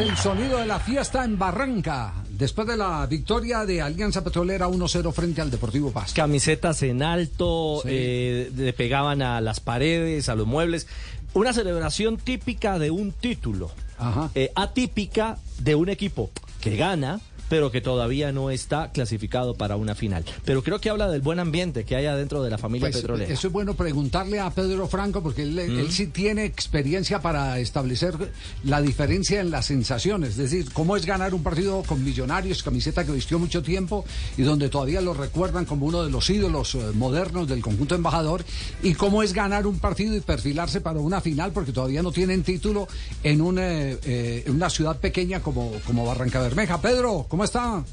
el sonido de la fiesta en Barranca, después de la victoria de Alianza Petrolera 1-0 frente al Deportivo Pasto. Camisetas en alto, eh, le pegaban a las paredes, a los muebles. Una celebración típica de un título, eh, atípica de un equipo que gana, pero que todavía no está clasificado para una final. Pero creo que habla del buen ambiente que hay adentro de la familia Pues, petrolera. Eso es bueno preguntarle a Pedro Franco porque él, él sí tiene experiencia para establecer la diferencia en las sensaciones. Es decir, cómo es ganar un partido con Millonarios, camiseta que vistió mucho tiempo y donde todavía lo recuerdan como uno de los ídolos eh, modernos del conjunto embajador. Y cómo es ganar un partido y perfilarse para una final porque todavía no tienen título en una, eh, en una ciudad pequeña como, como Barranca Bermeja. Pedro, ¿cómo está?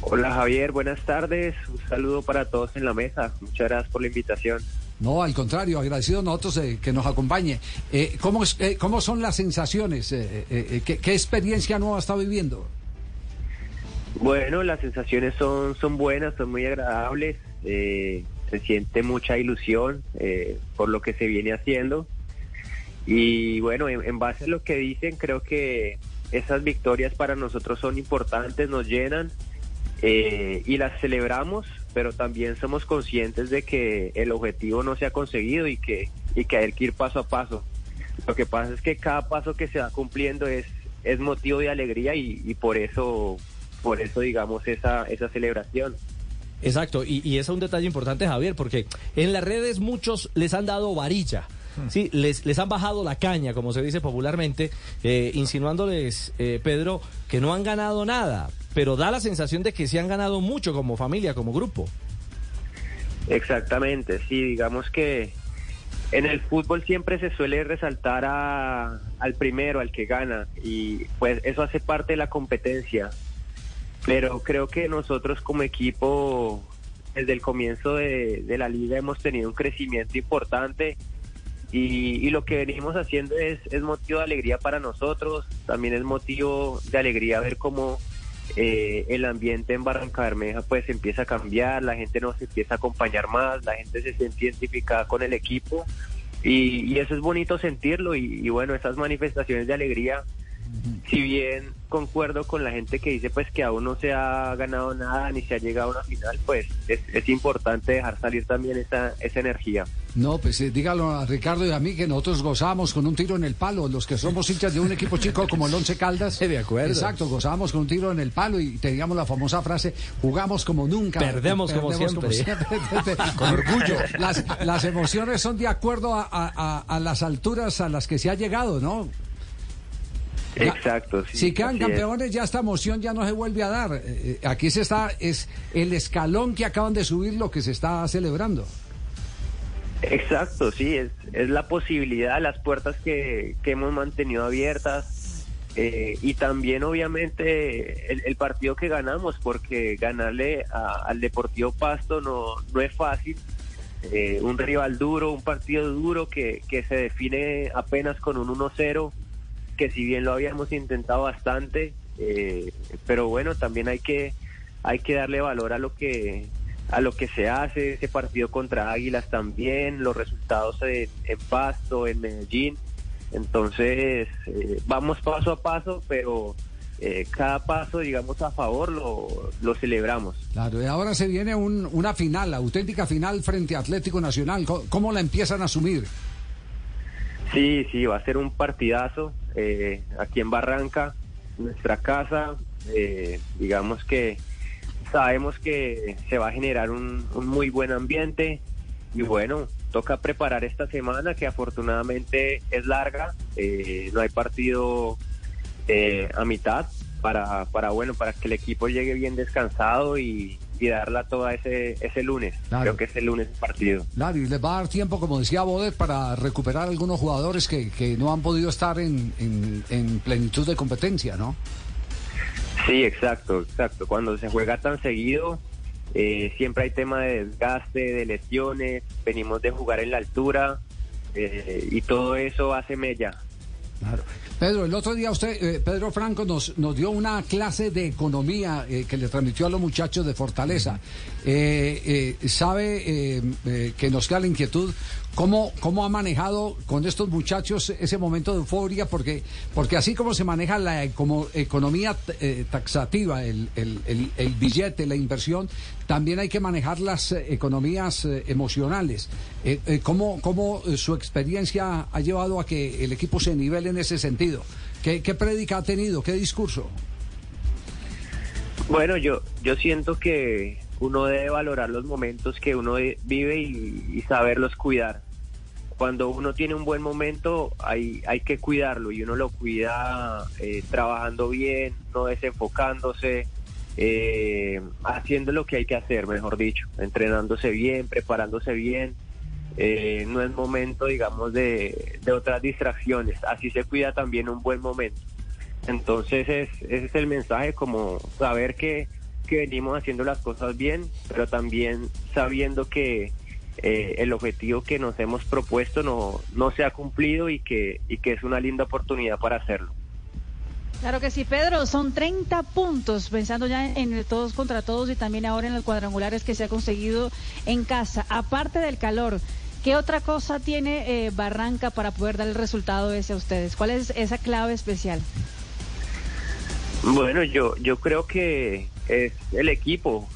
Hola Javier, buenas tardes. Un saludo para todos en la mesa. Muchas gracias por la invitación. No, al contrario, agradecido a nosotros eh, que nos acompañe. Eh, ¿cómo, es- eh, ¿Cómo son las sensaciones? Eh, eh, ¿qué, qué experiencia nueva está viviendo? Bueno, las sensaciones son, son buenas, son muy agradables. eh, se siente mucha ilusión eh, por lo que se viene haciendo. Y bueno, en, en base a lo que dicen, creo que esas victorias para nosotros son importantes, nos llenan eh, y las celebramos, pero también somos conscientes de que el objetivo no se ha conseguido y que, y que hay que ir paso a paso. Lo que pasa es que cada paso que se va cumpliendo es, es motivo de alegría y, y por eso, por eso digamos esa, esa celebración. Exacto, y, y es un detalle importante, Javier, porque en las redes muchos les han dado varilla. Sí, les, les han bajado la caña, como se dice popularmente, eh, insinuándoles, eh, Pedro, que no han ganado nada, pero da la sensación de que sí han ganado mucho como familia, como grupo. Exactamente, sí, digamos que en el fútbol siempre se suele resaltar a- al primero, al que gana, y pues eso hace parte de la competencia. Pero creo que nosotros como equipo, desde el comienzo de, de la liga, hemos tenido un crecimiento importante y, y lo que venimos haciendo es, es motivo de alegría para nosotros, también es motivo de alegría ver cómo eh, el ambiente en Barranca Bermeja pues empieza a cambiar, la gente nos empieza a acompañar más, la gente se siente identificada con el equipo. Y, eso es bonito sentirlo y bueno, esas manifestaciones de alegría, si bien concuerdo con la gente que dice pues que aún no se ha ganado nada ni se ha llegado a una final, pues es, es importante dejar salir también esa, esa energía. No, pues eh, dígalo a Ricardo y a mí que nosotros gozamos con un tiro en el palo, los que somos hinchas de un equipo chico como el Once Caldas. De acuerdo. Exacto, gozábamos con un tiro en el palo y teníamos la famosa frase, jugamos como nunca. Perdemos como siempre. con orgullo. Las, las emociones son de acuerdo a, a- a- a las alturas a las que se ha llegado, ¿no? Exacto. sí, si quedan es. campeones, ya esta emoción ya no se vuelve a dar. Eh, eh, aquí se está, es el escalón que acaban de subir lo que se está celebrando. Exacto, sí, es, es la posibilidad, las puertas que, que hemos mantenido abiertas eh, y también obviamente el, el partido que ganamos, porque ganarle a- al Deportivo Pasto no, no es fácil. Eh, un rival duro, un partido duro que, que se define apenas con un 1-0, que si bien lo habíamos intentado bastante, eh, pero bueno, también hay que, hay que darle valor a lo que a lo que se hace, ese partido contra Águilas también, los resultados en, Pasto, en Medellín. Entonces, eh, vamos paso a paso, pero eh, cada paso, digamos, a favor lo, lo celebramos. Claro, y ahora se viene un- una final, auténtica final frente a Atlético Nacional. ¿Cómo, cómo la empiezan a asumir? Sí, sí, va a ser un partidazo eh, aquí en Barranca, nuestra casa. eh, digamos que sabemos que se va a generar un, muy buen ambiente y bueno, toca preparar esta semana que afortunadamente es larga, eh, no hay partido eh, a mitad para, para bueno para que el equipo llegue bien descansado y, y darla toda ese ese lunes. Claro. Creo que es el lunes el partido. Claro, y les va a dar tiempo, como decía Bodet, para recuperar algunos jugadores que, que no han podido estar en, en- en plenitud de competencia, ¿no? Sí, exacto, exacto. Cuando se juega tan seguido, eh, siempre hay tema de desgaste, de lesiones, venimos de jugar en la altura eh, y todo eso hace mella. Pedro, el otro día usted, eh, Pedro Franco, nos, nos dio una clase de economía eh, que le transmitió a los muchachos de Fortaleza. Eh, sabe que nos queda la inquietud ¿Cómo, ¿Cómo ha manejado con estos muchachos ese momento de euforia? Porque, porque así como se maneja la como economía taxativa, el, el, billete, la inversión, también hay que manejar las economías emocionales. ¿Cómo, ¿Cómo su experiencia ha llevado a que el equipo se nivele en ese sentido? ¿Qué, qué prédica ha tenido? ¿Qué discurso? Bueno, yo, yo siento que uno debe valorar los momentos que uno vive y, saberlos cuidar. Cuando uno tiene un buen momento hay, hay que cuidarlo y uno lo cuida eh, trabajando bien, no desenfocándose, eh, haciendo lo que hay que hacer, mejor dicho, entrenándose bien, preparándose bien eh, no es momento, digamos, de, otras distracciones. Así se cuida también un buen momento. Entonces es, ese es el mensaje, como saber que, venimos haciendo las cosas bien, pero también sabiendo que eh, el objetivo que nos hemos propuesto no, no se ha cumplido y que, y que es una linda oportunidad para hacerlo. Claro que sí, Pedro, son 30 puntos, pensando ya en el todos contra todos y también ahora en los cuadrangulares que se ha conseguido en casa. Aparte del calor, ¿Qué otra cosa tiene eh, Barranca para poder dar el resultado ese a ustedes? ¿Cuál es esa clave especial? Bueno, yo, yo creo que es el equipo,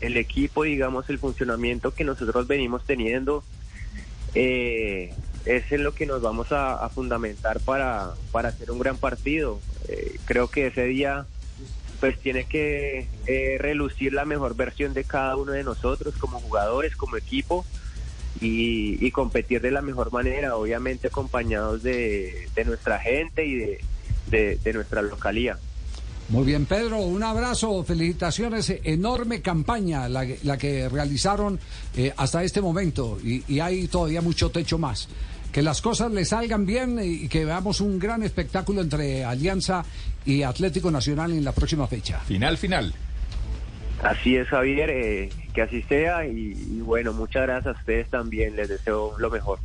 el equipo, digamos, el funcionamiento que nosotros venimos teniendo, eh, es en lo que nos vamos a, fundamentar para, para hacer un gran partido. Eh, creo que ese día pues tiene que relucir la mejor versión de cada uno de nosotros como jugadores, como equipo y, competir de la mejor manera, obviamente acompañados de, nuestra gente y de, nuestra localía. Muy bien, Pedro, un abrazo, felicitaciones, enorme campaña la, que realizaron eh, hasta este momento y, y, hay todavía mucho techo más. Que las cosas le salgan bien y que veamos un gran espectáculo entre Alianza y Atlético Nacional en la próxima fecha. Final, final. Así es, Javier, eh, que así sea y, y bueno, muchas gracias a ustedes también, les deseo lo mejor.